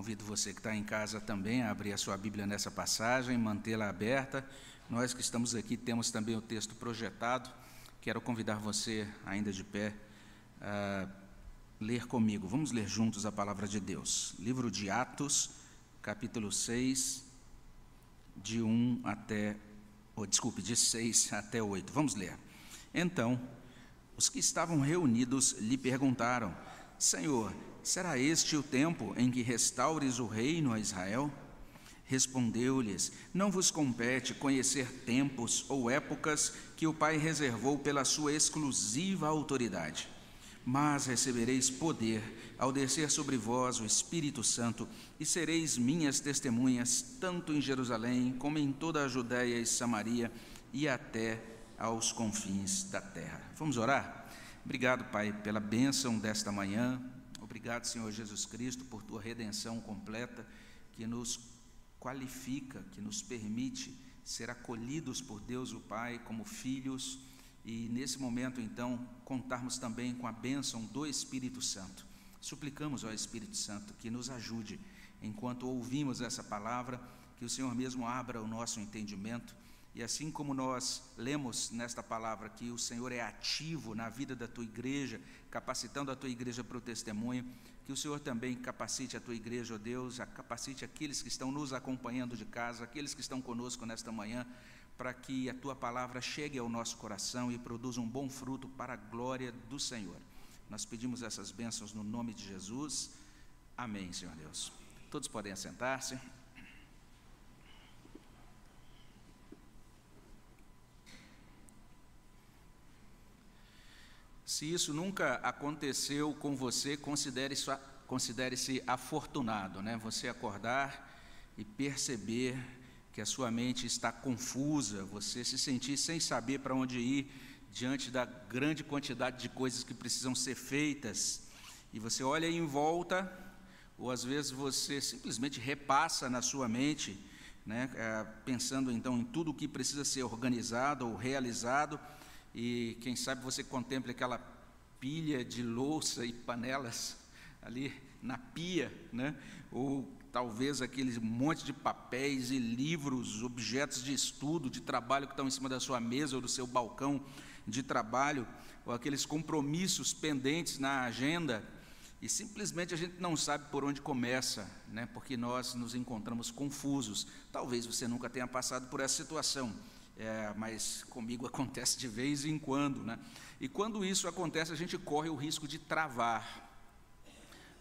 Convido você que está em casa também a abrir a sua Bíblia nessa passagem, mantê-la aberta. Nós que estamos aqui temos também o texto projetado. Quero convidar você, ainda de pé, a ler comigo. Vamos ler juntos a palavra de Deus. Livro de Atos, capítulo 6, de 1 até. Oh, desculpe, de 6 até 8. Vamos ler. Então, os que estavam reunidos lhe perguntaram: Senhor, Será este o tempo em que restaures o reino a Israel? Respondeu-lhes: Não vos compete conhecer tempos ou épocas que o Pai reservou pela sua exclusiva autoridade. Mas recebereis poder ao descer sobre vós o Espírito Santo, e sereis minhas testemunhas, tanto em Jerusalém como em toda a Judéia e Samaria e até aos confins da terra. Vamos orar? Obrigado, Pai, pela bênção desta manhã, Obrigado, Senhor Jesus Cristo, por tua redenção completa que nos qualifica, que nos permite ser acolhidos por Deus o Pai como filhos e nesse momento então contarmos também com a bênção do Espírito Santo. Suplicamos ao Espírito Santo que nos ajude enquanto ouvimos essa palavra, que o Senhor mesmo abra o nosso entendimento e assim como nós lemos nesta palavra que o Senhor é ativo na vida da tua igreja, capacitando a tua igreja para o testemunho, que o Senhor também capacite a tua igreja, ó oh Deus, capacite aqueles que estão nos acompanhando de casa, aqueles que estão conosco nesta manhã, para que a tua palavra chegue ao nosso coração e produza um bom fruto para a glória do Senhor. Nós pedimos essas bênçãos no nome de Jesus. Amém, Senhor Deus. Todos podem assentar-se. Se isso nunca aconteceu com você, considere-se considere afortunado, né? Você acordar e perceber que a sua mente está confusa, você se sentir sem saber para onde ir diante da grande quantidade de coisas que precisam ser feitas, e você olha em volta, ou às vezes você simplesmente repassa na sua mente, né? É, pensando então em tudo o que precisa ser organizado ou realizado e quem sabe você contemple aquela pilha de louça e panelas ali na pia, né? ou talvez aquele monte de papéis e livros, objetos de estudo, de trabalho que estão em cima da sua mesa ou do seu balcão de trabalho, ou aqueles compromissos pendentes na agenda, e simplesmente a gente não sabe por onde começa, né? porque nós nos encontramos confusos. Talvez você nunca tenha passado por essa situação é, mas comigo acontece de vez em quando. Né? E quando isso acontece, a gente corre o risco de travar.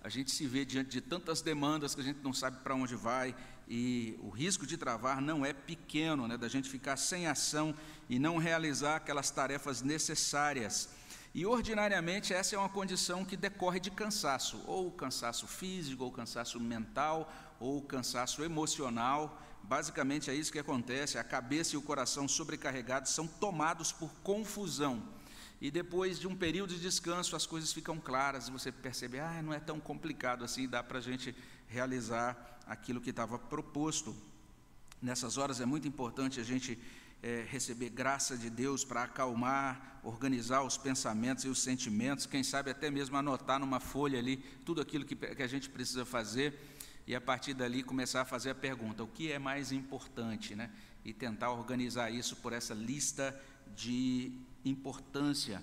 A gente se vê diante de tantas demandas que a gente não sabe para onde vai, e o risco de travar não é pequeno, né? da gente ficar sem ação e não realizar aquelas tarefas necessárias. E ordinariamente essa é uma condição que decorre de cansaço, ou cansaço físico, ou cansaço mental, ou cansaço emocional. Basicamente é isso que acontece, a cabeça e o coração sobrecarregados são tomados por confusão. E depois de um período de descanso, as coisas ficam claras e você percebe, ah, não é tão complicado assim, dá para a gente realizar aquilo que estava proposto. Nessas horas é muito importante a gente é, receber graça de Deus para acalmar, organizar os pensamentos e os sentimentos, quem sabe até mesmo anotar numa folha ali tudo aquilo que, que a gente precisa fazer e a partir dali começar a fazer a pergunta: o que é mais importante, né? E tentar organizar isso por essa lista de importância.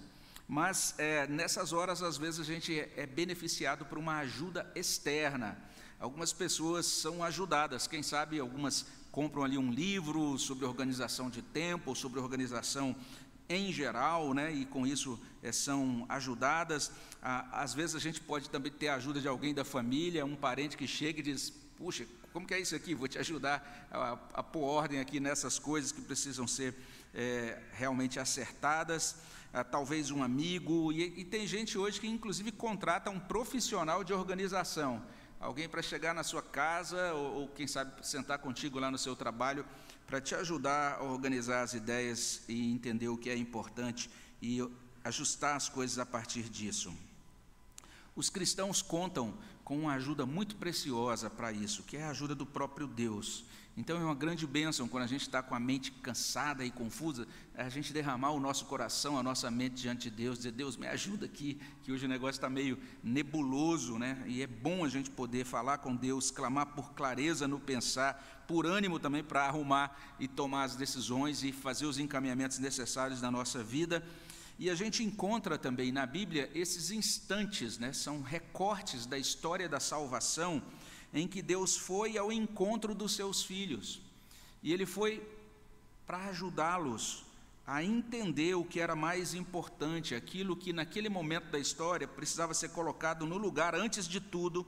Mas é, nessas horas, às vezes, a gente é, beneficiado por uma ajuda externa. Algumas pessoas são ajudadas, quem sabe algumas compram ali um livro sobre organização de tempo, sobre organização em geral, né, e com isso é, são ajudadas. às vezes a gente pode também ter a ajuda de alguém da família, um parente que chega e diz: Puxa, como que é isso aqui? Vou te ajudar a, a pôr ordem aqui nessas coisas que precisam ser é, realmente acertadas. Ah, talvez um amigo, e, e tem gente hoje que inclusive contrata um profissional de organização alguém para chegar na sua casa, ou, ou, quem sabe sentar contigo lá no seu trabalho para te ajudar a organizar as ideias e entender o que é importante e ajustar as coisas a partir disso. Os cristãos contam com uma ajuda muito preciosa para isso, que é a ajuda do próprio Deus. Então é uma grande bênção quando a gente está com a mente cansada e confusa, é a gente derramar o nosso coração, a nossa mente diante de Deus, dizer, Deus, me ajuda aqui, que hoje o negócio está meio nebuloso, né? E é bom a gente poder falar com Deus, clamar por clareza no pensar, por ânimo também para arrumar e tomar as decisões e fazer os encaminhamentos necessários na nossa vida. E a gente encontra também na Bíblia esses instantes, né, são recortes da história da salvação, em que Deus foi ao encontro dos seus filhos. E ele foi para ajudá-los a entender o que era mais importante, aquilo que naquele momento da história precisava ser colocado no lugar antes de tudo,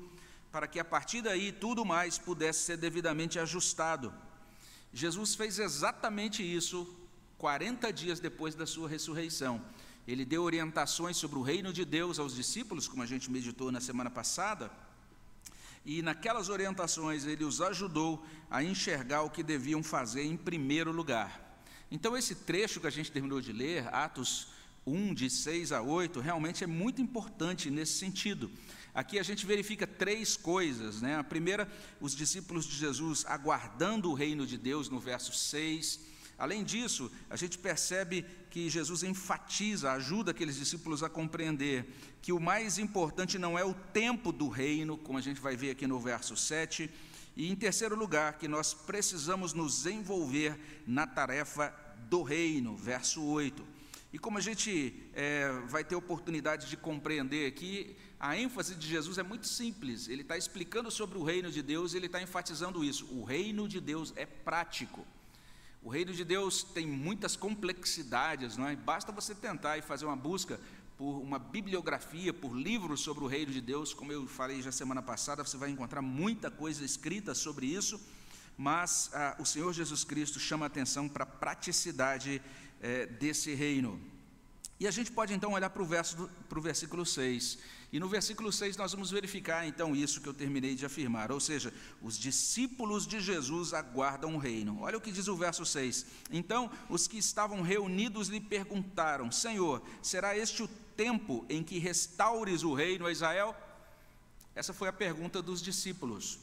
para que a partir daí tudo mais pudesse ser devidamente ajustado. Jesus fez exatamente isso 40 dias depois da sua ressurreição. Ele deu orientações sobre o reino de Deus aos discípulos, como a gente meditou na semana passada, e naquelas orientações ele os ajudou a enxergar o que deviam fazer em primeiro lugar. Então, esse trecho que a gente terminou de ler, Atos 1, de 6 a 8, realmente é muito importante nesse sentido. Aqui a gente verifica três coisas. Né? A primeira, os discípulos de Jesus aguardando o reino de Deus, no verso 6. Além disso, a gente percebe que Jesus enfatiza, ajuda aqueles discípulos a compreender que o mais importante não é o tempo do reino, como a gente vai ver aqui no verso 7, e em terceiro lugar, que nós precisamos nos envolver na tarefa do reino, verso 8. E como a gente é, vai ter oportunidade de compreender aqui, a ênfase de Jesus é muito simples. Ele está explicando sobre o reino de Deus, ele está enfatizando isso. O reino de Deus é prático. O reino de Deus tem muitas complexidades, não é? Basta você tentar e fazer uma busca por uma bibliografia, por livros sobre o reino de Deus, como eu falei já semana passada, você vai encontrar muita coisa escrita sobre isso, mas ah, o Senhor Jesus Cristo chama a atenção para a praticidade eh, desse reino. E a gente pode então olhar para o, verso para o versículo 6. E no versículo 6 nós vamos verificar então isso que eu terminei de afirmar, ou seja, os discípulos de Jesus aguardam o reino. Olha o que diz o verso 6. Então os que estavam reunidos lhe perguntaram: Senhor, será este o tempo em que restaures o reino a Israel? Essa foi a pergunta dos discípulos.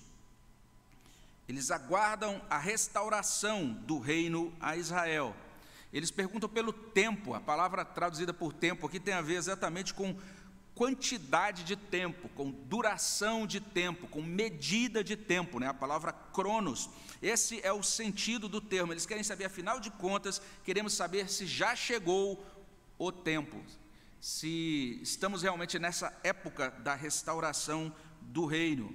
Eles aguardam a restauração do reino a Israel. Eles perguntam pelo tempo, a palavra traduzida por tempo aqui tem a ver exatamente com quantidade de tempo, com duração de tempo, com medida de tempo, né? a palavra cronos. Esse é o sentido do termo. Eles querem saber, afinal de contas, queremos saber se já chegou o tempo, se estamos realmente nessa época da restauração do reino.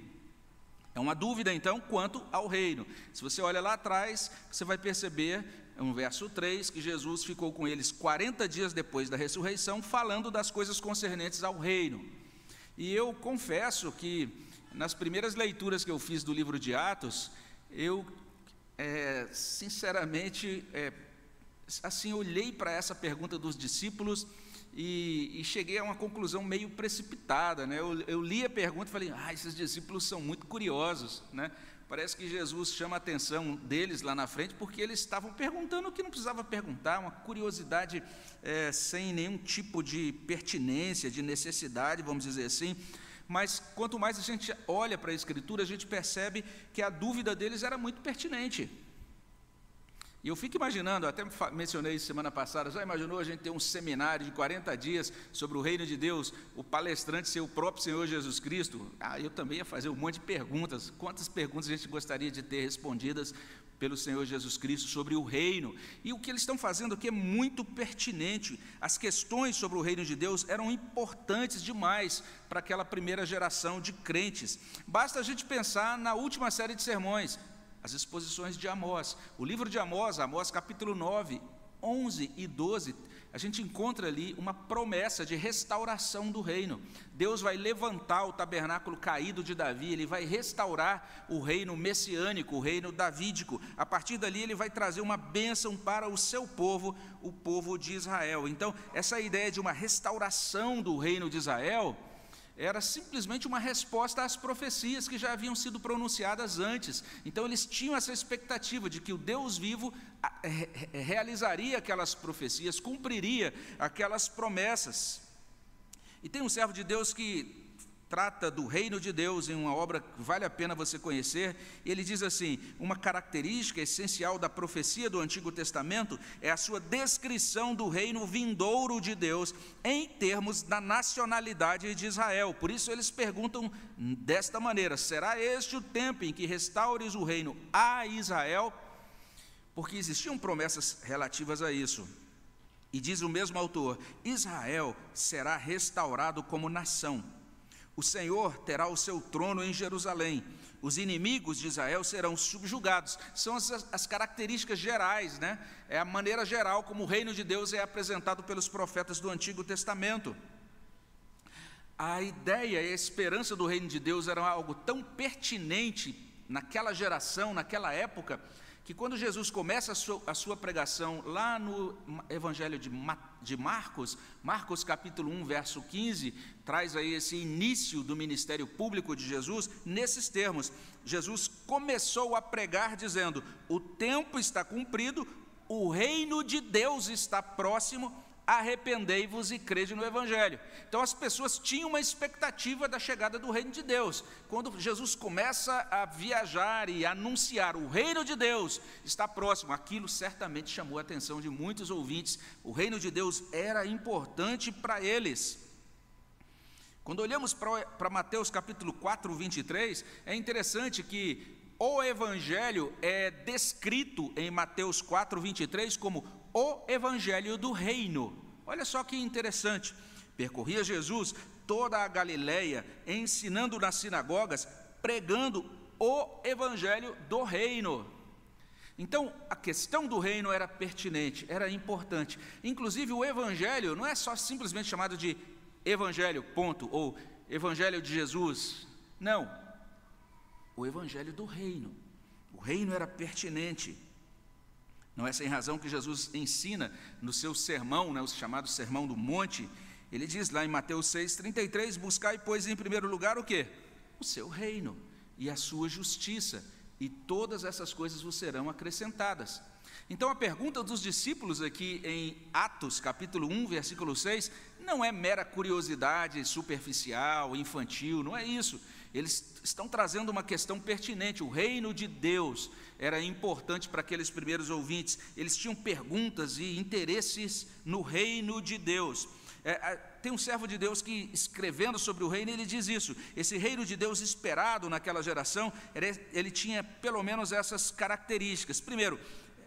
É uma dúvida, então, quanto ao reino. Se você olha lá atrás, você vai perceber no verso 3, que Jesus ficou com eles 40 dias depois da ressurreição, falando das coisas concernentes ao reino. E eu confesso que, nas primeiras leituras que eu fiz do livro de Atos, eu, é, sinceramente, é, assim, olhei para essa pergunta dos discípulos e, e, cheguei a uma conclusão meio precipitada. Né? Eu, eu li a pergunta e falei, ah, esses discípulos são muito curiosos. Né? Parece que Jesus chama a atenção deles lá na frente, porque eles estavam perguntando o que não precisava perguntar, uma curiosidade é, sem nenhum tipo de pertinência, de necessidade, vamos dizer assim. Mas quanto mais a gente olha para a Escritura, a gente percebe que a dúvida deles era muito pertinente. E eu fico imaginando, até mencionei semana passada, já imaginou a gente ter um seminário de 40 dias sobre o reino de Deus, o palestrante ser o próprio Senhor Jesus Cristo? Ah, eu também ia fazer um monte de perguntas. Quantas perguntas a gente gostaria de ter respondidas pelo Senhor Jesus Cristo sobre o reino? E o que eles estão fazendo aqui é muito pertinente. As questões sobre o reino de Deus eram importantes demais para aquela primeira geração de crentes. Basta a gente pensar na última série de sermões, as exposições de Amós. O livro de Amós, Amós capítulo 9, 11 e 12, a gente encontra ali uma promessa de restauração do reino. Deus vai levantar o tabernáculo caído de Davi, ele vai restaurar o reino messiânico, o reino davídico. A partir dali, ele vai trazer uma bênção para o seu povo, o povo de Israel. Então, essa ideia de uma restauração do reino de Israel era simplesmente uma resposta às profecias que já haviam sido pronunciadas antes. Então eles tinham essa expectativa de que o Deus vivo realizaria aquelas profecias, cumpriria aquelas promessas. E tem um servo de Deus que trata do reino de Deus em uma obra que vale a pena você conhecer. Ele diz assim: uma característica essencial da profecia do Antigo Testamento é a sua descrição do reino vindouro de Deus em termos da nacionalidade de Israel. Por isso eles perguntam desta maneira: será este o tempo em que restaures o reino a Israel? Porque existiam promessas relativas a isso. E diz o mesmo autor: Israel será restaurado como nação o Senhor terá o seu trono em Jerusalém. Os inimigos de Israel serão subjugados. São as, as, características gerais, né? É a maneira geral como o reino de Deus é apresentado pelos profetas do Antigo Testamento. A ideia e a esperança do reino de Deus era algo tão pertinente naquela geração, naquela época, que quando Jesus começa a sua, a sua pregação lá no Evangelho de, de, Marcos, Marcos capítulo 1, verso 15, traz aí esse início do ministério público de Jesus, nesses termos. Jesus começou a pregar dizendo: O tempo está cumprido, o reino de Deus está próximo, arrependei-vos e crede no Evangelho. Então as pessoas tinham uma expectativa da chegada do reino de Deus. Quando Jesus começa a viajar e anunciar o reino de Deus está próximo, aquilo certamente chamou a atenção de muitos ouvintes. O reino de Deus era importante para eles. Quando olhamos para Mateus capítulo 4, 23, é interessante que o Evangelho é descrito em Mateus 4, 23 como o Evangelho do Reino. Olha só que interessante. Percorria Jesus toda a Galileia, ensinando nas sinagogas, pregando o Evangelho do Reino. Então, a questão do reino era pertinente, era importante. Inclusive, o Evangelho não é só simplesmente chamado de Evangelho, ponto, ou Evangelho de Jesus. Não. O Evangelho do reino. O reino era pertinente. Não é sem razão que Jesus ensina no seu sermão, né, o chamado Sermão do Monte, ele diz lá em Mateus 6,33: Buscai, pois, em primeiro lugar o que? O seu reino e a sua justiça, e todas essas coisas vos serão acrescentadas. Então a pergunta dos discípulos aqui em Atos, capítulo 1, versículo 6, não é mera curiosidade superficial, infantil, não é isso. Eles estão trazendo uma questão pertinente. O reino de Deus era importante para aqueles primeiros ouvintes. Eles tinham perguntas e interesses no reino de Deus. É, tem um servo de Deus que, escrevendo sobre o reino, ele diz isso. Esse reino de Deus esperado naquela geração, ele tinha pelo menos essas características. Primeiro,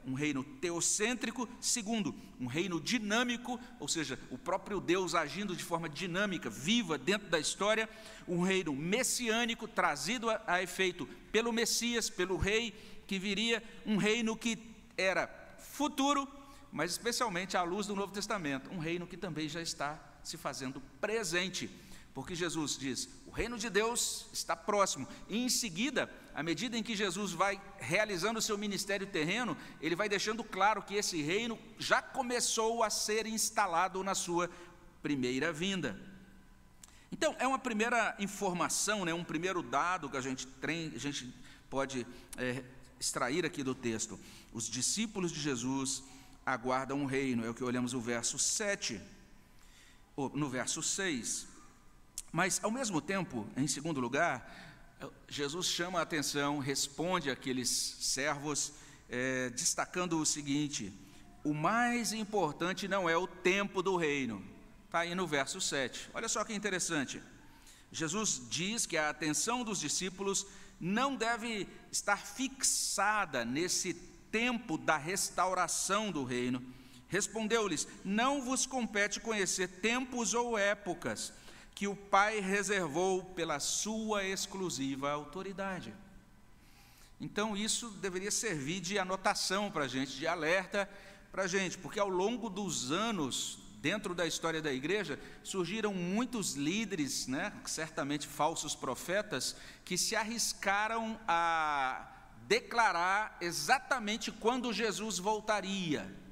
um reino teocêntrico, segundo, um reino dinâmico, ou seja, o próprio Deus agindo de forma dinâmica, viva dentro da história, um reino messiânico, trazido a, a efeito pelo Messias, pelo rei que viria, um reino que era futuro, mas especialmente à luz do Novo Testamento, um reino que também já está se fazendo presente, porque Jesus diz: o reino de Deus está próximo, e em seguida à medida em que Jesus vai realizando o seu ministério terreno, ele vai deixando claro que esse reino já começou a ser instalado na sua primeira vinda. Então, é uma primeira informação, né, um primeiro dado que a gente, tem, a gente pode é, extrair aqui do texto. Os discípulos de Jesus aguardam o reino, é o que olhamos no verso 7, ou no verso 6. Mas, ao mesmo tempo, em segundo lugar, Jesus chama a atenção, responde àqueles servos, é, destacando o seguinte: o mais importante não é o tempo do reino. Está aí no verso 7. Olha só que interessante. Jesus diz que a atenção dos discípulos não deve estar fixada nesse tempo da restauração do reino. Respondeu-lhes: Não vos compete conhecer tempos ou épocas que o Pai reservou pela sua exclusiva autoridade. Então, isso deveria servir de anotação para a gente, de alerta para a gente, porque ao longo dos anos, dentro da história da igreja, surgiram muitos líderes, né, certamente falsos profetas, que se arriscaram a declarar exatamente quando Jesus voltaria.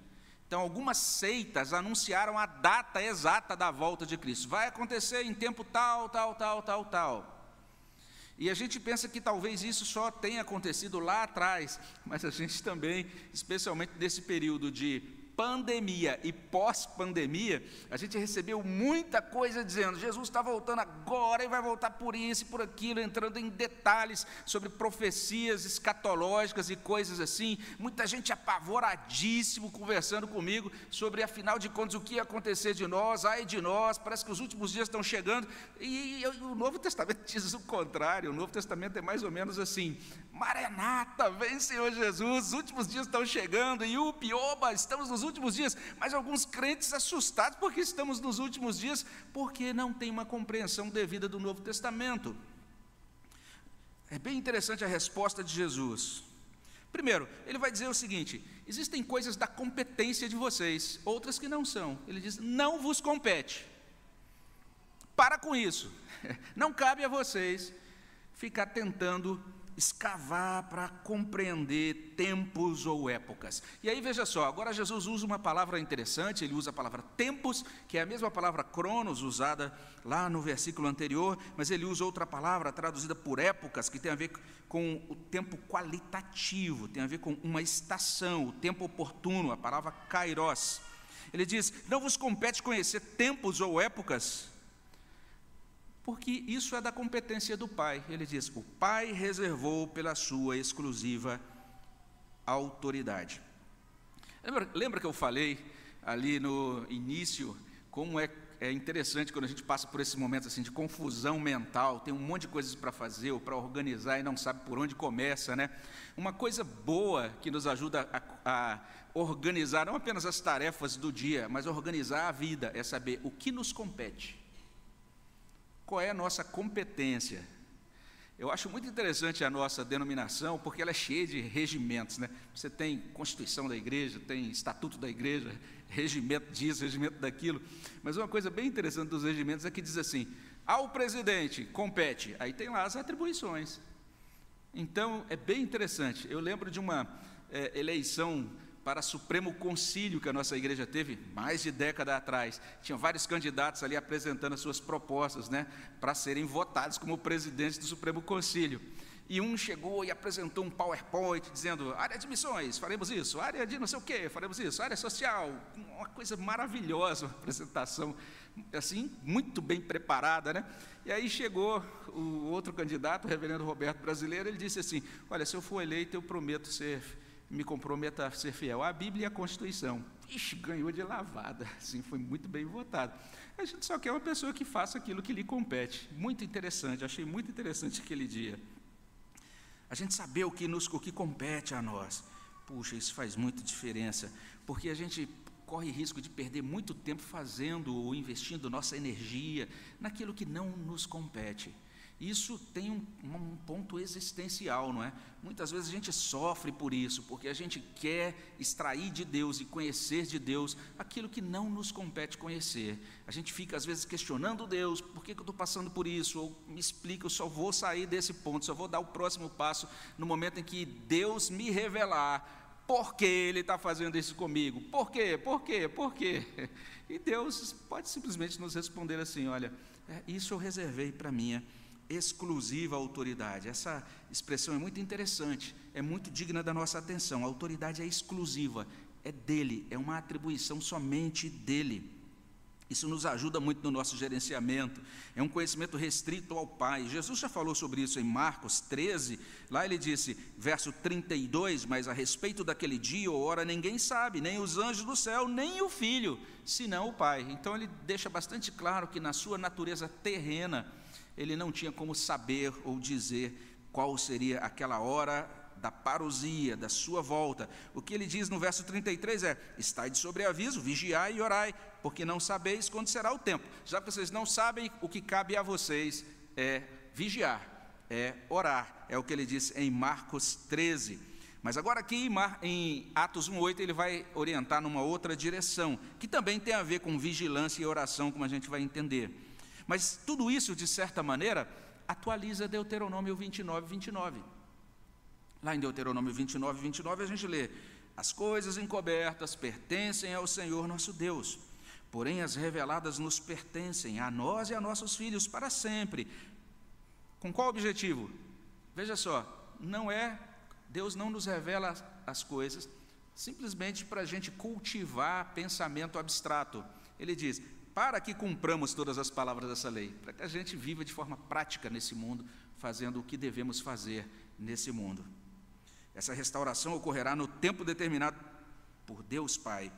Então, algumas seitas anunciaram a data exata da volta de Cristo. Vai acontecer em tempo tal, tal, tal, tal, tal. E a gente pensa que talvez isso só tenha acontecido lá atrás, mas a gente também, especialmente nesse período de pandemia e pós-pandemia, a gente recebeu muita coisa dizendo: Jesus está voltando agora e vai voltar por isso e por aquilo, entrando em detalhes sobre profecias escatológicas e coisas assim. Muita gente apavoradíssimo conversando comigo sobre, afinal de contas, o que ia acontecer de nós, ai de nós, parece que os últimos dias estão chegando. E, e o Novo Testamento diz o contrário: o Novo Testamento é mais ou menos assim: Maranata, vem Senhor Jesus, os últimos dias estão chegando, e o pioba, estamos nos últimos dias, mas alguns crentes assustados porque estamos nos últimos dias, porque não tem uma compreensão devida do Novo Testamento. É bem interessante a resposta de Jesus. Primeiro, ele vai dizer o seguinte: existem coisas da competência de vocês, outras que não são. Ele diz: não vos compete. Para com isso. Não cabe a vocês ficar tentando escavar para compreender tempos ou épocas. E aí veja só, agora Jesus usa uma palavra interessante, ele usa a palavra tempos, que é a mesma palavra cronos usada lá no versículo anterior, mas ele usa outra palavra traduzida por épocas, que tem a ver com o tempo qualitativo, tem a ver com uma estação, o tempo oportuno, a palavra kairos. Ele diz: "Não vos compete conhecer tempos ou épocas, porque isso é da competência do Pai. Ele diz: o Pai reservou pela sua exclusiva autoridade. Lembra, lembra que eu falei ali no início como é, é interessante quando a gente passa por esses momentos assim de confusão mental, tem um monte de coisas para fazer ou para organizar e não sabe por onde começa, né? Uma coisa boa que nos ajuda a, a organizar não apenas as tarefas do dia, mas organizar a vida é saber o que nos compete qual é a nossa competência. Eu acho muito interessante a nossa denominação, porque ela é cheia de regimentos. Né? Você tem Constituição da Igreja, tem Estatuto da Igreja, regimento disso, regimento daquilo. Mas uma coisa bem interessante dos regimentos é que diz assim: ao presidente compete, aí tem lá as atribuições. Então, é bem interessante. Eu lembro de uma é, eleição para Supremo Concílio que a nossa igreja teve mais de década atrás. Tinha vários candidatos ali apresentando as suas propostas, né, para serem votados como presidentes do Supremo Concílio. E um chegou e apresentou um PowerPoint dizendo: área de missões, faremos isso, área de não sei o quê, faremos isso, área social, uma coisa maravilhosa, uma apresentação assim, muito bem preparada, né? E aí chegou o outro candidato, o reverendo Roberto Brasileiro, ele disse assim: Olha, se eu for eleito, eu prometo ser me comprometa a ser fiel à Bíblia e à Constituição. Ixi, ganhou de lavada, assim, foi muito bem votado. A gente só quer uma pessoa que faça aquilo que lhe compete. Muito interessante, achei muito interessante aquele dia. A gente saber o que, nos, o que compete a nós. Puxa, isso faz muita diferença, porque a gente corre risco de perder muito tempo fazendo ou investindo nossa energia naquilo que não nos compete. Isso tem um, um, ponto existencial, não é? Muitas vezes a gente sofre por isso, porque a gente quer extrair de Deus e conhecer de Deus aquilo que não nos compete conhecer. A gente fica, às vezes, questionando Deus: por que, que eu estou passando por isso? Ou me explica, eu só vou sair desse ponto, só vou dar o próximo passo no momento em que Deus me revelar por que Ele está fazendo isso comigo. Por quê? Por quê? Por quê? E Deus pode simplesmente nos responder assim: olha, é, isso eu reservei para minha exclusiva autoridade. Essa expressão é muito interessante, é muito digna da nossa atenção. A autoridade é exclusiva, é dele, é uma atribuição somente dele. Isso nos ajuda muito no nosso gerenciamento. É um conhecimento restrito ao Pai. Jesus já falou sobre isso em Marcos 13. Lá ele disse, verso 32, mas a respeito daquele dia ou hora ninguém sabe, nem os anjos do céu, nem o filho, senão o Pai. Então ele deixa bastante claro que na sua natureza terrena, ele não tinha como saber ou dizer qual seria aquela hora da parousia, da sua volta. O que ele diz no verso 33 é: Estai de sobreaviso, vigiai e orai, porque não sabeis quando será o tempo. Já que vocês não sabem, o que cabe a vocês é vigiar, é orar. É o que ele diz em Marcos 13. Mas agora aqui em Atos 1,8 ele vai orientar numa outra direção, que também tem a ver com vigilância e oração, como a gente vai entender. Mas tudo isso, de certa maneira, atualiza Deuteronômio 29, 29. Lá em Deuteronômio 29, 29, a gente lê: As coisas encobertas pertencem ao Senhor nosso Deus, porém as reveladas nos pertencem, a nós e a nossos filhos para sempre. Com qual objetivo? Veja só, não é, Deus não nos revela as coisas simplesmente para a gente cultivar pensamento abstrato. Ele diz: para que cumpramos todas as palavras dessa lei, para que a gente viva de forma prática nesse mundo, fazendo o que devemos fazer nesse mundo. Essa restauração ocorrerá no tempo determinado por Deus Pai.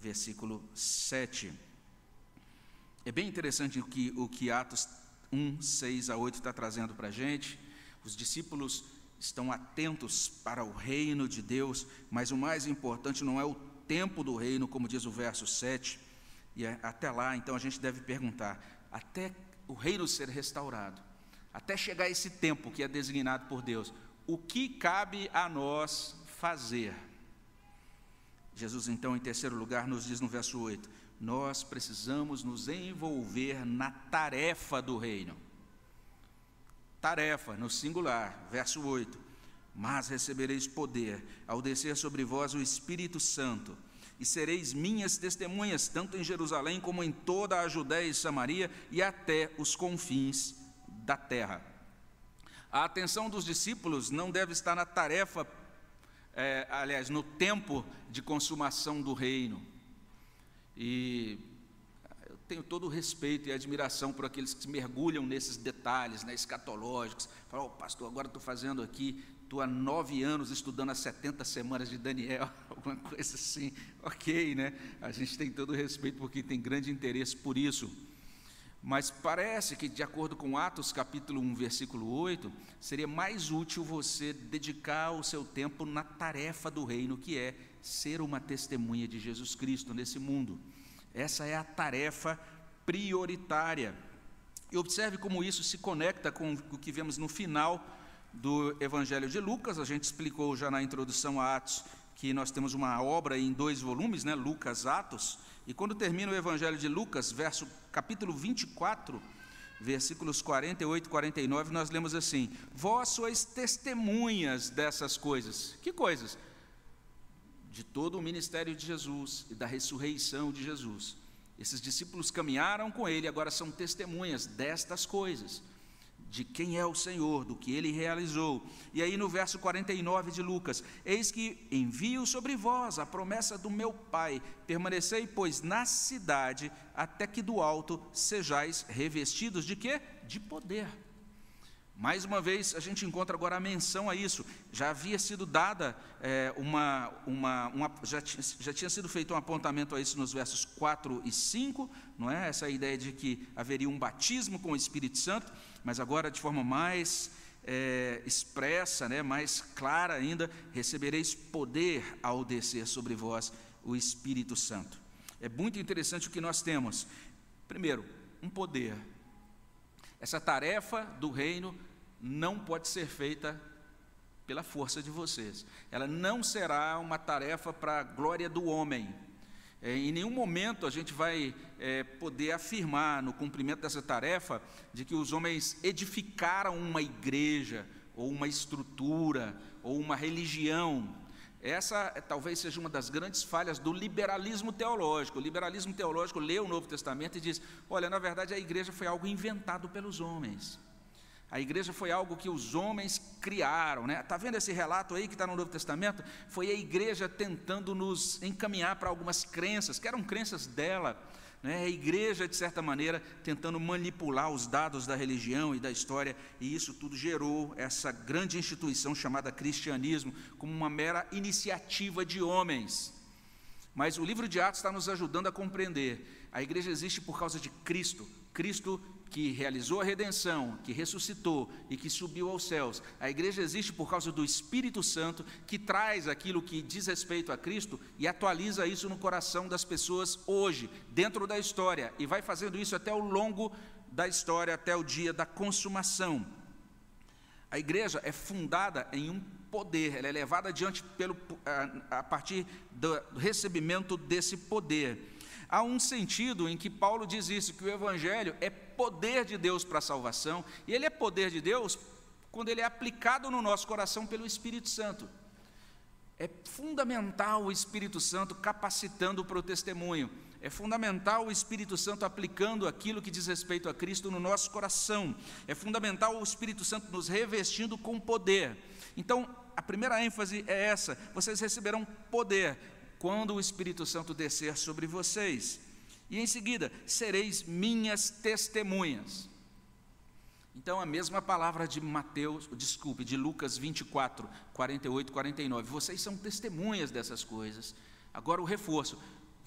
Versículo 7. É bem interessante o que, o que Atos 1, 6 a 8 está trazendo para a gente. Os discípulos estão atentos para o reino de Deus, mas o mais importante não é o tempo do reino, como diz o verso 7. E é até lá, então a gente deve perguntar: até o reino ser restaurado, até chegar esse tempo que é designado por Deus, o que cabe a nós fazer? Jesus, então, em terceiro lugar, nos diz no verso 8: nós precisamos nos envolver na tarefa do reino. Tarefa, no singular, verso 8: Mas recebereis poder ao descer sobre vós o Espírito Santo, e sereis minhas testemunhas, tanto em Jerusalém como em toda a Judéia e Samaria e até os confins da terra. A atenção dos discípulos não deve estar na tarefa, é, aliás, no tempo de consumação do reino. E eu tenho todo o respeito e admiração por aqueles que mergulham nesses detalhes né, escatológicos. Falam, oh, pastor, agora estou fazendo aqui, estou há nove anos estudando as 70 semanas de Daniel, alguma coisa assim. Ok, né? A gente tem todo o respeito porque tem grande interesse por isso. Mas parece que, de acordo com Atos capítulo 1, versículo 8, seria mais útil você dedicar o seu tempo na tarefa do reino, que é ser uma testemunha de Jesus Cristo nesse mundo. Essa é a tarefa prioritária. E observe como isso se conecta com o que vemos no final do Evangelho de Lucas. A gente explicou já na introdução a Atos que nós temos uma obra em dois volumes, né, Lucas Atos, e quando termina o Evangelho de Lucas, verso capítulo 24, versículos 48 e 49, nós lemos assim: Vós sois testemunhas dessas coisas. Que coisas? De todo o ministério de Jesus e da ressurreição de Jesus. Esses discípulos caminharam com ele, agora são testemunhas destas coisas de quem é o Senhor, do que ele realizou. E aí no verso 49 de Lucas: Eis que envio sobre vós a promessa do meu Pai, permanecei, pois, na cidade, até que do alto sejais revestidos de quê? De poder. Mais uma vez, a gente encontra agora a menção a isso. Já havia sido dada é, uma. uma, uma já, já, tinha sido feito um apontamento a isso nos versos 4 e 5, não é? Essa ideia de que haveria um batismo com o Espírito Santo, mas agora de forma mais é, expressa, né, mais clara ainda: recebereis poder ao descer sobre vós o Espírito Santo. É muito interessante o que nós temos. Primeiro, um poder essa tarefa do reino não pode ser feita pela força de vocês. Ela não será uma tarefa para a glória do homem. É, em nenhum momento a gente vai é, poder afirmar no cumprimento dessa tarefa de que os homens edificaram uma igreja, ou uma estrutura, ou uma religião. Essa é, talvez seja uma das grandes falhas do liberalismo teológico. O liberalismo teológico lê o Novo Testamento e diz: olha, na verdade a igreja foi algo inventado pelos homens. A igreja foi algo que os homens criaram, né? Tá vendo esse relato aí que está no Novo Testamento? Foi a igreja tentando nos encaminhar para algumas crenças que eram crenças dela, né? A igreja de certa maneira tentando manipular os dados da religião e da história e isso tudo gerou essa grande instituição chamada cristianismo como uma mera iniciativa de homens. Mas o livro de Atos está nos ajudando a compreender. A igreja existe por causa de Cristo. Cristo que realizou a redenção, que ressuscitou e que subiu aos céus. A igreja existe por causa do Espírito Santo que traz aquilo que diz respeito a Cristo e atualiza isso no coração das pessoas hoje, dentro da história, e vai fazendo isso até o longo da história, até o dia da consumação. A igreja é fundada em um poder, ela é levada adiante pelo, a, a partir do recebimento desse poder. Há um sentido em que Paulo diz isso, que o Evangelho é poder de Deus para a salvação, e ele é poder de Deus quando ele é aplicado no nosso coração pelo Espírito Santo. É fundamental o Espírito Santo capacitando para o testemunho. É fundamental o Espírito Santo aplicando aquilo que diz respeito a Cristo no nosso coração. É fundamental o Espírito Santo nos revestindo com poder. Então, a primeira ênfase é essa: vocês receberão poder quando o Espírito Santo descer sobre vocês. E em seguida, sereis minhas testemunhas. Então, a mesma palavra de Mateus, desculpe, de Lucas 24, 48, 49. Vocês são testemunhas dessas coisas. Agora o reforço.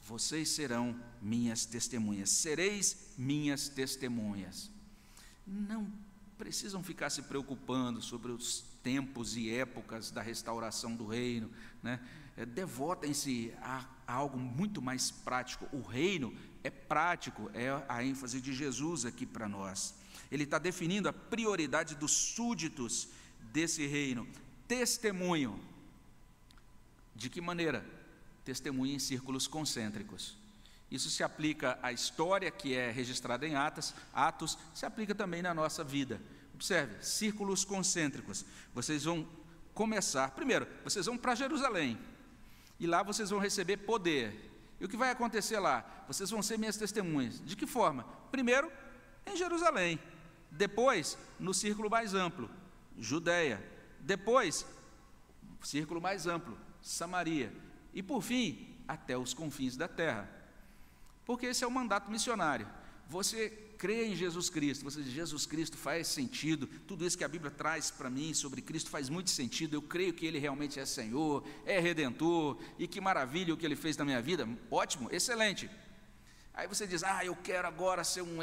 Vocês serão minhas testemunhas. Sereis minhas testemunhas. Não precisam ficar se preocupando sobre os tempos e épocas da restauração do reino. Né? É, devotem-se a, a algo muito mais prático. O reino é prático, é a ênfase de Jesus aqui para nós. Ele está definindo a prioridade dos súditos desse reino. Testemunho. De que maneira? Testemunho em círculos concêntricos. Isso se aplica à história que é registrada em Atos, Atos se aplica também na nossa vida. Observe, círculos concêntricos. Vocês vão começar, primeiro, vocês vão para Jerusalém. E lá vocês vão receber poder. E o que vai acontecer lá? Vocês vão ser minhas testemunhas. De que forma? Primeiro, em Jerusalém. Depois, no círculo mais amplo, Judéia. Depois, círculo mais amplo, Samaria. E por fim, até os confins da terra. Porque esse é o mandato missionário. Você crê em Jesus Cristo, você diz, Jesus Cristo faz sentido, tudo isso que a Bíblia traz para mim sobre Cristo faz muito sentido, eu creio que Ele realmente é Senhor, é Redentor, e que maravilha o que Ele fez na minha vida, ótimo, excelente. Aí você diz, ah, eu quero agora ser um,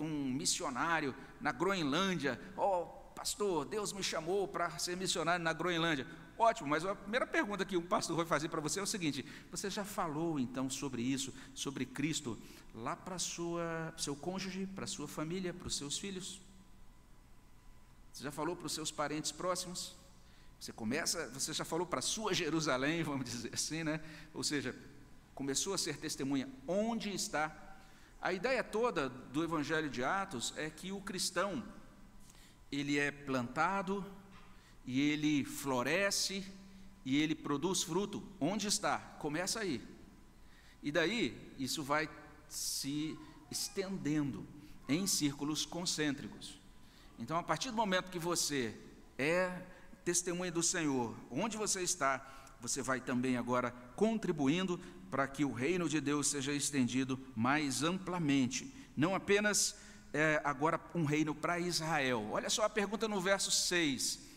um missionário na Groenlândia, oh, pastor, Deus me chamou para ser missionário na Groenlândia. Ótimo, mas a primeira pergunta que um pastor vai fazer para você é o seguinte: você já falou então sobre isso, sobre Cristo, lá para sua seu cônjuge, para sua família, para os seus filhos? Você já falou para os seus parentes próximos? Você começa, você já falou para sua Jerusalém, vamos dizer assim, né? Ou seja, começou a ser testemunha. Onde está? A ideia toda do Evangelho de Atos é que o cristão ele é plantado, e ele floresce e ele produz fruto. Onde está? Começa aí. E daí isso vai se estendendo em círculos concêntricos. Então, a partir do momento que você é testemunha do Senhor, onde você está, você vai também agora contribuindo para que o reino de Deus seja estendido mais amplamente. Não apenas é, agora um reino para Israel. Olha só a pergunta no verso 6.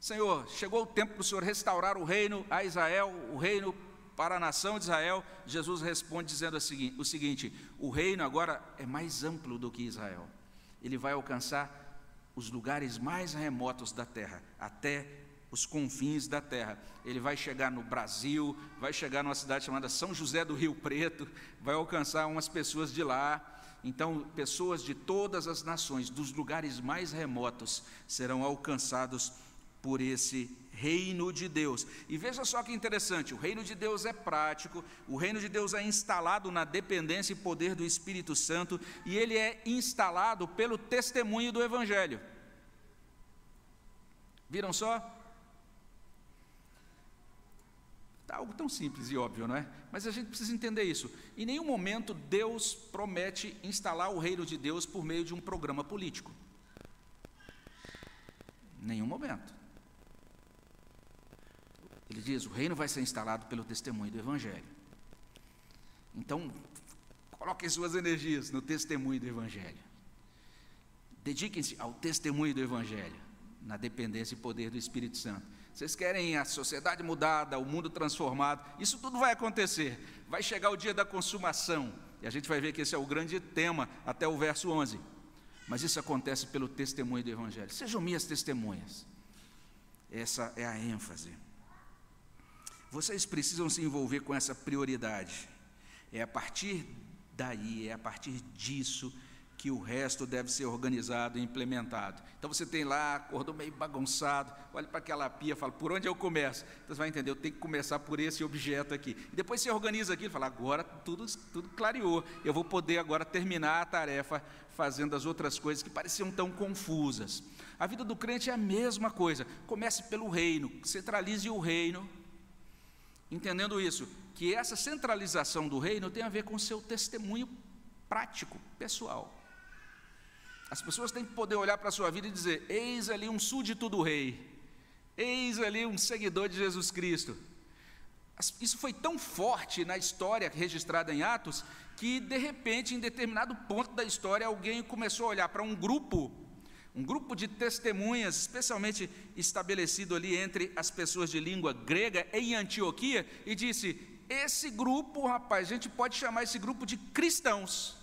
Senhor, chegou o tempo para o Senhor restaurar o reino a Israel, o reino para a nação de Israel. Jesus responde dizendo o seguinte: o reino agora é mais amplo do que Israel. Ele vai alcançar os lugares mais remotos da terra, até os confins da terra. Ele vai chegar no Brasil, vai chegar numa cidade chamada São José do Rio Preto, vai alcançar umas pessoas de lá. Então, pessoas de todas as nações, dos lugares mais remotos, serão alcançados por esse reino de Deus. E veja só que interessante: o reino de Deus é prático, o reino de Deus é instalado na dependência e poder do Espírito Santo, e ele é instalado pelo testemunho do Evangelho. Viram só? Tá algo tão simples e óbvio, não é? Mas a gente precisa entender isso. Em nenhum momento Deus promete instalar o reino de Deus por meio de um programa político. Nenhum momento. Ele diz: o reino vai ser instalado pelo testemunho do Evangelho. Então, coloquem suas energias no testemunho do Evangelho. Dediquem-se ao testemunho do Evangelho, na dependência e poder do Espírito Santo. Vocês querem a sociedade mudada, o mundo transformado, isso tudo vai acontecer. Vai chegar o dia da consumação, e a gente vai ver que esse é o grande tema até o verso 11. Mas isso acontece pelo testemunho do Evangelho. Sejam minhas testemunhas. Essa é a ênfase. Vocês precisam se envolver com essa prioridade. É a partir daí, é a partir disso que o resto deve ser organizado e implementado. Então você tem lá, acordou meio bagunçado, olha para aquela pia fala, por onde eu começo? Então você vai entender, eu tenho que começar por esse objeto aqui. E depois você organiza aquilo fala, agora tudo, tudo clareou, eu vou poder agora terminar a tarefa fazendo as outras coisas que pareciam tão confusas. A vida do crente é a mesma coisa. Comece pelo reino, centralize o reino, entendendo isso, que essa centralização do reino tem a ver com seu testemunho prático, pessoal. As pessoas têm que poder olhar para a sua vida e dizer: Eis ali um súdito do rei. Eis ali um seguidor de Jesus Cristo. Isso foi tão forte na história registrada em Atos que, de repente, em determinado ponto da história, alguém começou a olhar para um grupo, um grupo de testemunhas, especialmente estabelecido ali entre as pessoas de língua grega em Antioquia, e disse: Esse grupo, rapaz, a gente pode chamar esse grupo de cristãos.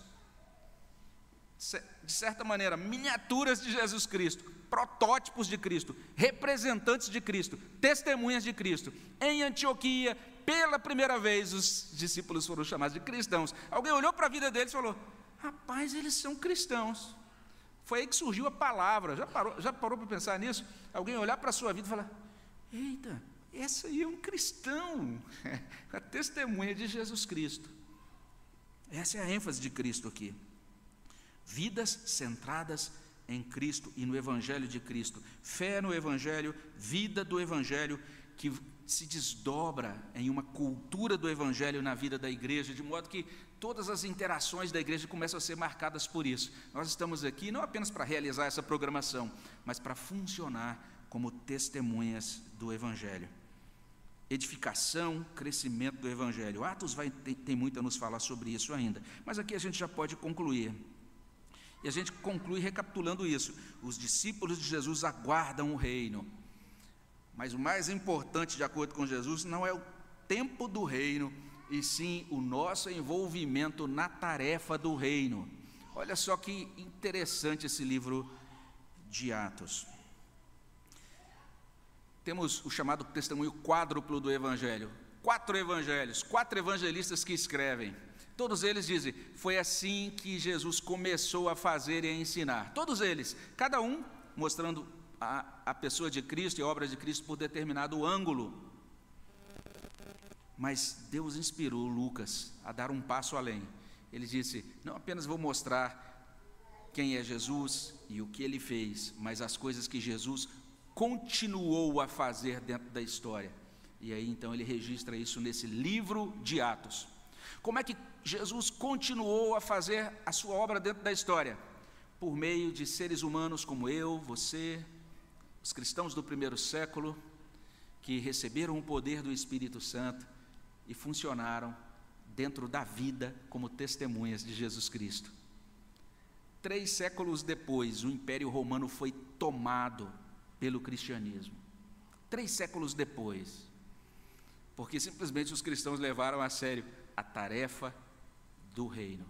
De certa maneira, miniaturas de Jesus Cristo protótipos de Cristo, representantes de Cristo, testemunhas de Cristo. Em Antioquia, pela primeira vez, os discípulos foram chamados de cristãos. Alguém olhou para a vida deles e falou: Rapaz, eles são cristãos. Foi aí que surgiu a palavra. Já parou, já parou para pensar nisso? Alguém olhar para a sua vida e falar: Eita, essa aí é um cristão, a testemunha de Jesus Cristo. Essa é a ênfase de Cristo aqui. Vidas centradas em Cristo e no Evangelho de Cristo. Fé no Evangelho, vida do Evangelho, que se desdobra em uma cultura do Evangelho na vida da igreja, de modo que todas as interações da igreja começam a ser marcadas por isso. Nós estamos aqui não apenas para realizar essa programação, mas para funcionar como testemunhas do Evangelho. Edificação, crescimento do Evangelho. Atos vai, tem, tem muito a nos falar sobre isso ainda, mas aqui a gente já pode concluir. E a gente conclui recapitulando isso: os discípulos de Jesus aguardam o reino. Mas o mais importante, de acordo com Jesus, não é o tempo do reino, e sim o nosso envolvimento na tarefa do reino. Olha só que interessante esse livro de Atos. Temos o chamado testemunho quádruplo do Evangelho. Quatro evangelhos, quatro evangelistas que escrevem. Todos eles dizem: foi assim que Jesus começou a fazer e a ensinar. Todos eles, cada um mostrando a, a pessoa de Cristo e a obra de Cristo por determinado ângulo. Mas Deus inspirou Lucas a dar um passo além. Ele disse: Não apenas vou mostrar quem é Jesus e o que ele fez, mas as coisas que Jesus continuou a fazer dentro da história. E aí então ele registra isso nesse livro de Atos. Como é que Jesus continuou a fazer a sua obra dentro da história? Por meio de seres humanos como eu, você, os cristãos do primeiro século, que receberam o poder do Espírito Santo e funcionaram dentro da vida como testemunhas de Jesus Cristo. Três séculos depois, o Império Romano foi tomado pelo cristianismo. Três séculos depois, porque simplesmente os cristãos levaram a sério a tarefa do reino.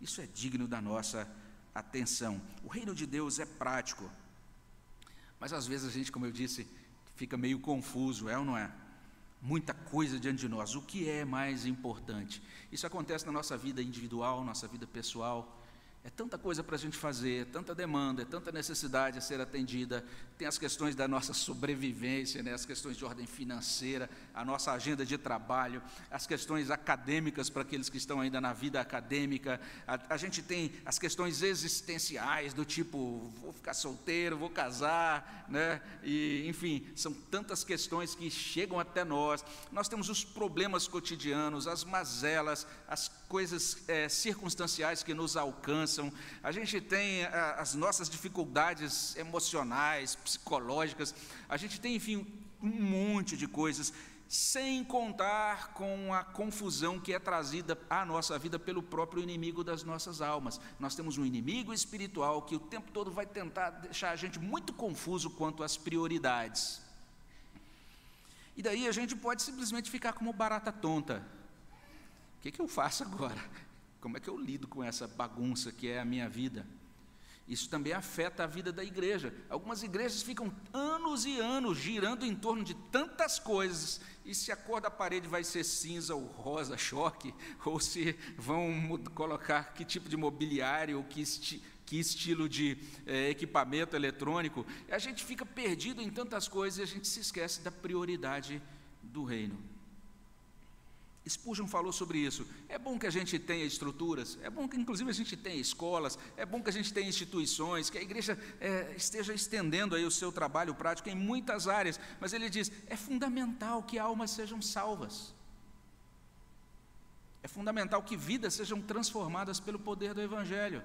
Isso é digno da nossa atenção. O reino de Deus é prático, mas às vezes a gente, como eu disse, fica meio confuso, é ou não é? Muita coisa diante de nós. O que é mais importante? Isso acontece na nossa vida individual, nossa vida pessoal, é tanta coisa para a gente fazer, é tanta demanda, é tanta necessidade a ser atendida. Tem as questões da nossa sobrevivência, né, as questões de ordem financeira, a nossa agenda de trabalho, as questões acadêmicas para aqueles que estão ainda na vida acadêmica. A, a gente tem as questões existenciais, do tipo, vou ficar solteiro, vou casar, né? e, enfim, são tantas questões que chegam até nós. Nós temos os problemas cotidianos, as mazelas, as coisas é, circunstanciais que nos alcançam, a gente tem as nossas dificuldades emocionais, psicológicas, a gente tem, enfim, um monte de coisas, sem contar com a confusão que é trazida à nossa vida pelo próprio inimigo das nossas almas. Nós temos um inimigo espiritual que o tempo todo vai tentar deixar a gente muito confuso quanto às prioridades. E daí a gente pode simplesmente ficar como barata tonta, o que, que eu faço agora? Como é que eu lido com essa bagunça que é a minha vida? Isso também afeta a vida da igreja. Algumas igrejas ficam anos e anos girando em torno de tantas coisas, e se a cor da parede vai ser cinza ou rosa, choque, ou se vão colocar que tipo de mobiliário, ou que, esti que estilo de é, equipamento eletrônico, a gente fica perdido em tantas coisas e a gente se esquece da prioridade do reino. Spurgeon falou sobre isso. É bom que a gente tenha estruturas, é bom que inclusive a gente tenha escolas, é bom que a gente tenha instituições, que a igreja é, esteja estendendo aí o seu trabalho prático em muitas áreas, mas ele diz, é fundamental que almas sejam salvas. É fundamental que vidas sejam transformadas pelo poder do Evangelho.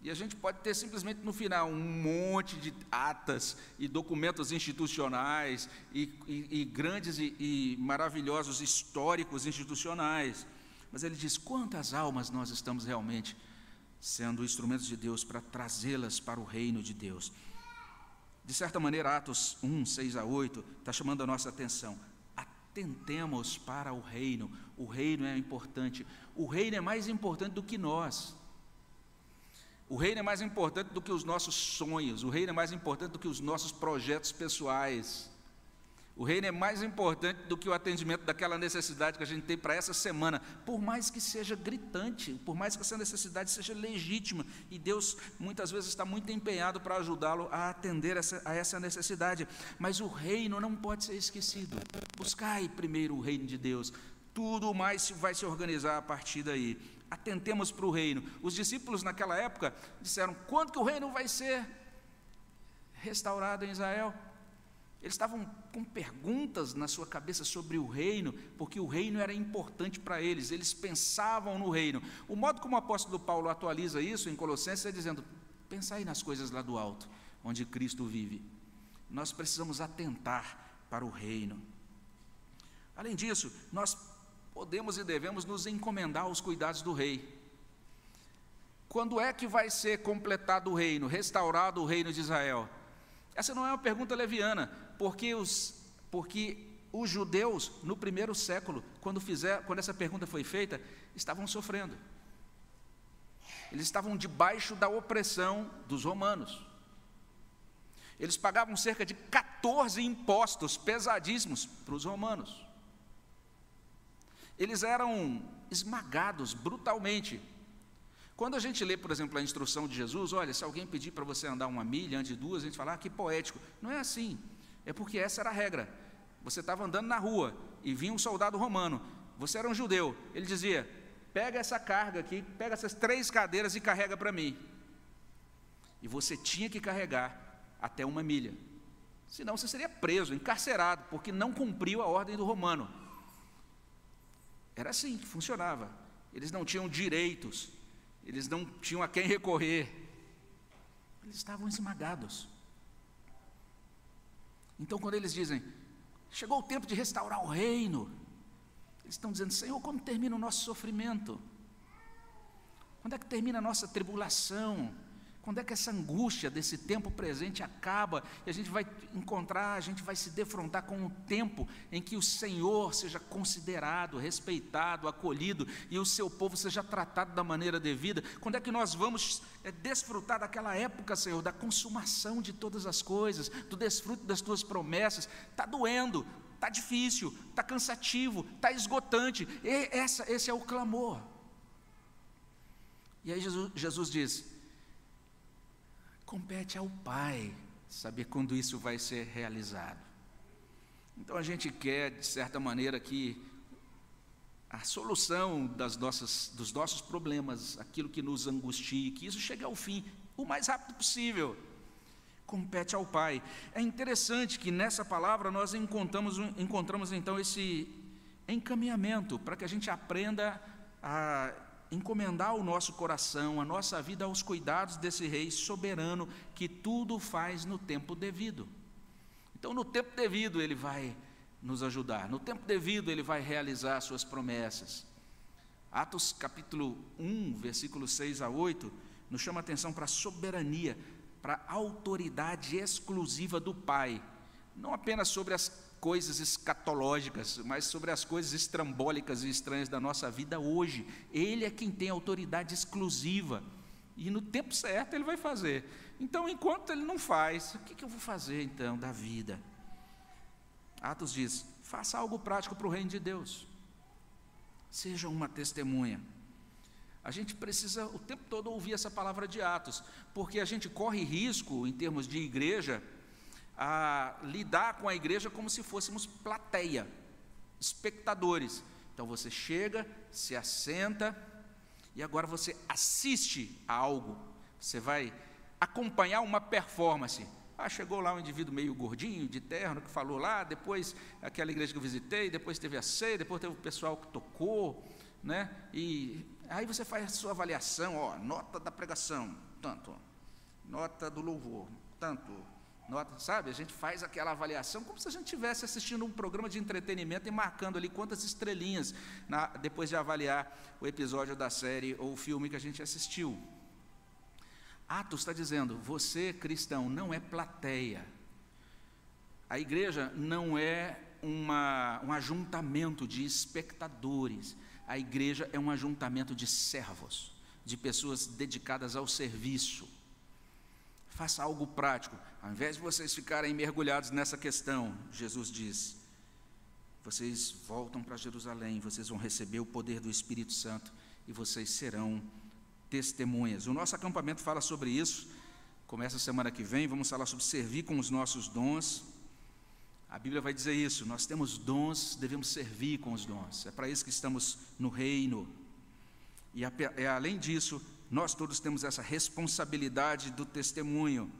E a gente pode ter simplesmente no final um monte de atas e documentos institucionais e, e, e grandes e, e maravilhosos históricos institucionais. Mas ele diz: quantas almas nós estamos realmente sendo instrumentos de Deus para trazê-las para o reino de Deus? De certa maneira, Atos 1, 6 a 8, está chamando a nossa atenção. Atentemos para o reino. O reino é importante. O reino é mais importante do que nós. O reino é mais importante do que os nossos sonhos, o reino é mais importante do que os nossos projetos pessoais. O reino é mais importante do que o atendimento daquela necessidade que a gente tem para essa semana, por mais que seja gritante, por mais que essa necessidade seja legítima, e Deus muitas vezes está muito empenhado para ajudá-lo a atender essa, a essa necessidade, mas o reino não pode ser esquecido. Buscai primeiro o reino de Deus, tudo mais vai se organizar a partir daí atentemos para o reino. Os discípulos naquela época disseram: quando que o reino vai ser restaurado em Israel? Eles estavam com perguntas na sua cabeça sobre o reino, porque o reino era importante para eles, eles pensavam no reino. O modo como o apóstolo Paulo atualiza isso em Colossenses é dizendo: pensai nas coisas lá do alto, onde Cristo vive. Nós precisamos atentar para o reino. Além disso, nós podemos e devemos nos encomendar aos cuidados do rei. Quando é que vai ser completado o reino, restaurado o reino de Israel? Essa não é uma pergunta leviana, porque os, porque os judeus, no primeiro século, quando, fizer, quando essa pergunta foi feita, estavam sofrendo. Eles estavam debaixo da opressão dos romanos. Eles pagavam cerca de 14 impostos pesadíssimos para os romanos eles eram esmagados brutalmente. Quando a gente lê, por exemplo, a instrução de Jesus, olha, se alguém pedir para você andar uma milha antes de duas, a gente fala, ah, que poético. Não é assim. É porque essa era a regra. Você estava andando na rua e vinha um soldado romano. Você era um judeu. Ele dizia: pega essa carga aqui, pega essas três cadeiras e carrega para mim. E você tinha que carregar até uma milha. Senão você seria preso, encarcerado, porque não cumpriu a ordem do romano. Era assim que funcionava. Eles não tinham direitos, eles não tinham a quem recorrer. Eles estavam esmagados. Então, quando eles dizem, chegou o tempo de restaurar o reino, eles estão dizendo, Senhor, quando termina o nosso sofrimento? Quando é que termina a nossa tribulação? Quando é que essa angústia desse tempo presente acaba e a gente vai encontrar, a gente vai se defrontar com um tempo em que o Senhor seja considerado, respeitado, acolhido e o seu povo seja tratado da maneira devida? Quando é que nós vamos é, desfrutar daquela época, Senhor, da consumação de todas as coisas, do desfruto das tuas promessas? Está doendo, está difícil, está cansativo, está esgotante. E essa, esse é o clamor. E aí Jesus, Jesus diz: Compete ao Pai saber quando isso vai ser realizado. Então a gente quer, de certa maneira, que a solução das nossas, dos nossos problemas, aquilo que nos angustia, que isso chegue ao fim o mais rápido possível. Compete ao Pai. É interessante que nessa palavra nós encontramos, encontramos então esse encaminhamento para que a gente aprenda a encomendar o nosso coração, a nossa vida aos cuidados desse Rei soberano que tudo faz no tempo devido. Então, no tempo devido, Ele vai nos ajudar, no tempo devido, Ele vai realizar Suas promessas. Atos capítulo 1, versículos 6 a 8, nos chama a atenção para a soberania, para a autoridade exclusiva do Pai, não apenas sobre as coisas escatológicas, mas sobre as coisas estrambólicas e estranhas da nossa vida hoje. Ele é quem tem autoridade exclusiva. E no tempo certo ele vai fazer. Então, enquanto ele não faz, o que, eu vou fazer então da vida? Atos diz: faça algo prático para o reino de Deus. Seja uma testemunha. A gente precisa o tempo todo ouvir essa palavra de Atos, porque a gente corre risco, em termos de igreja, a lidar com a igreja como se fôssemos plateia, espectadores. Então você chega, se assenta e agora você assiste a algo. Você vai acompanhar uma performance. Ah, chegou lá um indivíduo meio gordinho, de terno, que falou lá, depois aquela igreja que eu visitei, depois teve a ceia, depois teve o pessoal que tocou, né? E aí você faz a sua avaliação, ó, nota da pregação, tanto. Nota do louvor, tanto. Nota, sabe? A gente faz aquela avaliação como se a gente estivesse assistindo um programa de entretenimento e marcando ali quantas estrelinhas na, depois de avaliar o episódio da série ou o filme que a gente assistiu. Atos está dizendo: você, cristão, não é plateia. A igreja não é uma, um ajuntamento de espectadores. A igreja é um ajuntamento de servos, de pessoas dedicadas ao serviço. Faça algo prático. Ao invés de vocês ficarem mergulhados nessa questão, Jesus diz: vocês voltam para Jerusalém, vocês vão receber o poder do Espírito Santo e vocês serão testemunhas. O nosso acampamento fala sobre isso. Começa semana que vem, vamos falar sobre servir com os nossos dons. A Bíblia vai dizer isso, nós temos dons, devemos servir com os dons. É para isso que estamos no reino. E é, além disso, nós todos temos essa responsabilidade do testemunho.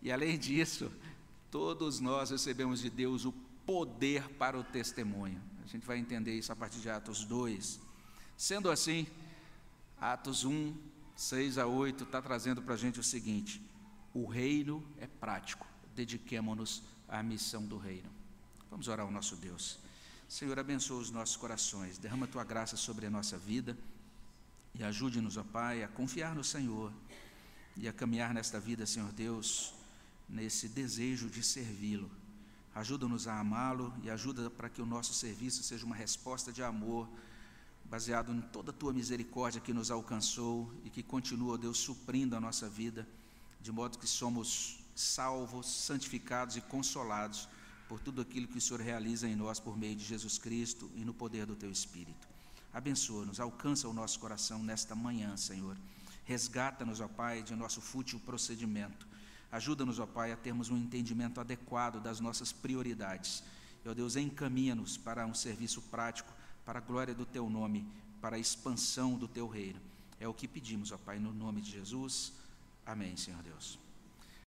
E além disso, todos nós recebemos de Deus o poder para o testemunho. A gente vai entender isso a partir de Atos 2. Sendo assim, Atos 1, 6 a 8 está trazendo para a gente o seguinte: o reino é prático, dediquemo-nos à missão do reino. Vamos orar ao nosso Deus. Senhor, abençoa os nossos corações, derrama tua graça sobre a nossa vida e ajude-nos, ó Pai, a confiar no Senhor e a caminhar nesta vida, Senhor Deus, nesse desejo de servi-lo. Ajuda-nos a amá-lo e ajuda para que o nosso serviço seja uma resposta de amor baseado em toda a tua misericórdia que nos alcançou e que continua, Deus, suprindo a nossa vida, de modo que somos salvos, santificados e consolados por tudo aquilo que o Senhor realiza em nós por meio de Jesus Cristo e no poder do teu Espírito. Abençoa-nos, alcança o nosso coração nesta manhã, Senhor. Resgata-nos, ó Pai, de nosso fútil procedimento. Ajuda-nos, ó Pai, a termos um entendimento adequado das nossas prioridades. Ó Deus, encaminha-nos para um serviço prático para a glória do teu nome, para a expansão do teu reino. É o que pedimos, ó Pai, no nome de Jesus. Amém, Senhor Deus.